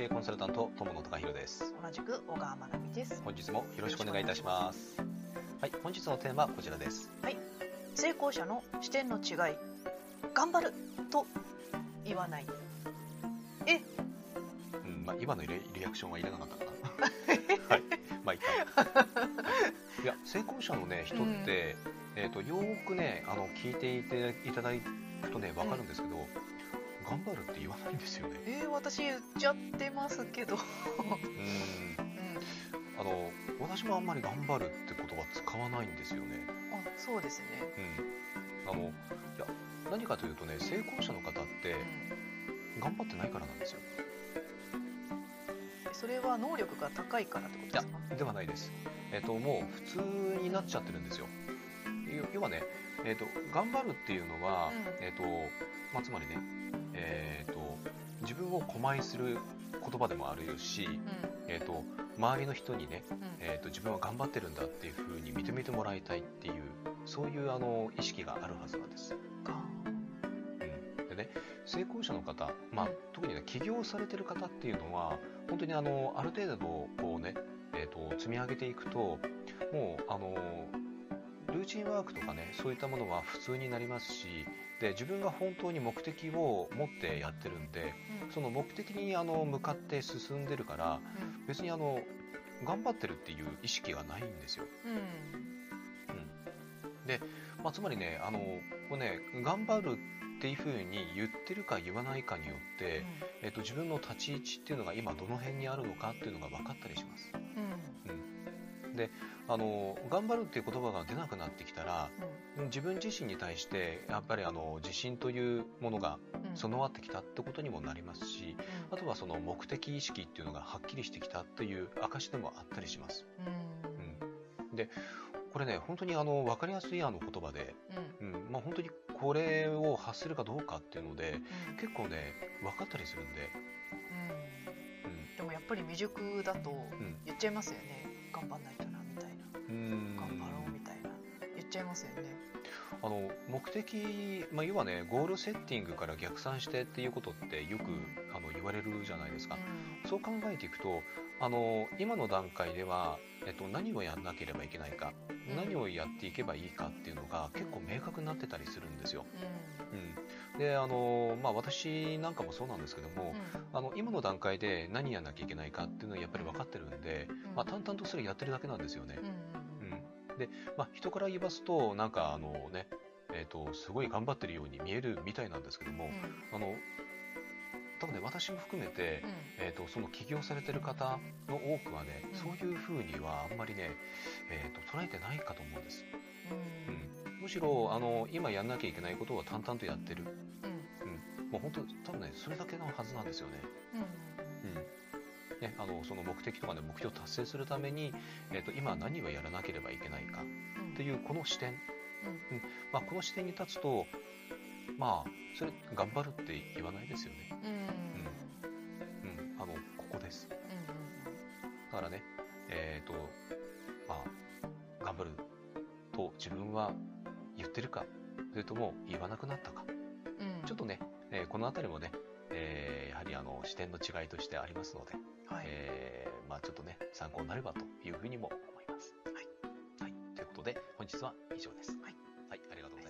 系コンサルタント友野隆弘です。同じく小川真奈美です。本日もよろしくお願いいたします。はい本日のテーマはこちらです。成功者の視点の違い頑張ると言わない。え？うんまあ今のリリアクションはいらなかったかな。はい。まあいいか。いや成功者のね人って、えっ、とよーくねあの聞いていていただくとねわかるんですけど、頑張るって言わないんですよね。えー、私言っちゃってますけど、うん。うん、あの私もあんまり頑張るって言葉使わないんですよね。あそうですね、うん。あのいや何かというとね成功者の方ってうん。頑張ってないからなんですよ。それは能力が高いからってことですか？ではないです。えっ、と、もう普通になっちゃってるんですよ。要要はね、えっ、と、頑張るっていうのは、うん。えっ、と、まあ、つまりね、えっ、と、自分を狛江する言葉でもあるし、うん。えっ、と、周りの人にね、うん。えっ、と、自分は頑張ってるんだっていうふうに認めてもらいたいっていう、そういうあの意識があるはずなんです。ね成功者の方、まあうん。特にね起業されてる方っていうのは本当にあのある程度こうね、えー、と積み上げていくともうあのルーチンワークとかねそういったものは普通になりますしで自分が本当に目的を持ってやってるんでうん。その目的にあの向かって進んでるからうん。別にあの頑張ってるっていう意識がないんですよ。うん。うん。で、まあ、つまりねあのこれね頑張るっていうふうに言ってるか言わないかによって、えっと、自分の立ち位置っていうのが今どの辺にあるのかっていうのが分かったりします。うんであの頑張るっていう言葉が出なくなってきたらうん。自分自身に対してやっぱりあの自信というものがうん。備わってきたってことにもなりますしあとはその目的意識っていうのがはっきりしてきたという証でもあったりします。うん。うん、でこれね本当にあの分かりやすいあの言葉で、うん。うん。まあ、本当にこれを発するかどうかっていうのでうん。結構ね分かったりするんで、うん。でもやっぱり未熟だとうん。言っちゃいますよね。頑張んないと頑張ろうみたいな。言っちゃいますよね。あの目的、まあ、要はねゴールセッティングから逆算してっていうことってよくあの言われるじゃないですか、そう考えていくとあの今の段階では、えっと、何をやんなければいけないか、うん。何をやっていけばいいかっていうのが結構明確になってたりするんですよ。うん。うん、であの、まあ、私なんかもそうなんですけども、うん。あの今の段階で何やんなきゃいけないかっていうのはやっぱり分かってるんで、うん。まあ、淡々とそれやってるだけなんですよね。うんうんうん、で、まあ、人から言いますとなんかあのね、えー、とすごい頑張ってるように見えるみたいなんですけども、あの多分ね私も含めて、えー、とその起業されてる方の多くはね、うん。そういうふうにはあんまりね、えー、と捉えてないかと思うんです、うん。うん、むしろあの今やんなきゃいけないことを淡々とやってる、うん。うん、もう本当多分ねそれだけのはずなんですよね。うん。うん。ね、あのその目的とかね目標を達成するために、えー、と今何をやらなければいけないかうんっていうこの視点、うん。まあ、この視点に立つとまあそれ頑張るって言わないですよね、うん。うん。うん、あのここです。うんだからねえっ、とまあ頑張ると自分は言ってるかそれとも言わなくなったか。うん。ちょっとね、えーこの辺りもね、えーやはりあの視点の違いとしてありますので、はい。えーまあ、ちょっとね参考になればというふうにも思います。はい、はい、ということで本日は以上です。はい、はい、ありがとうございまし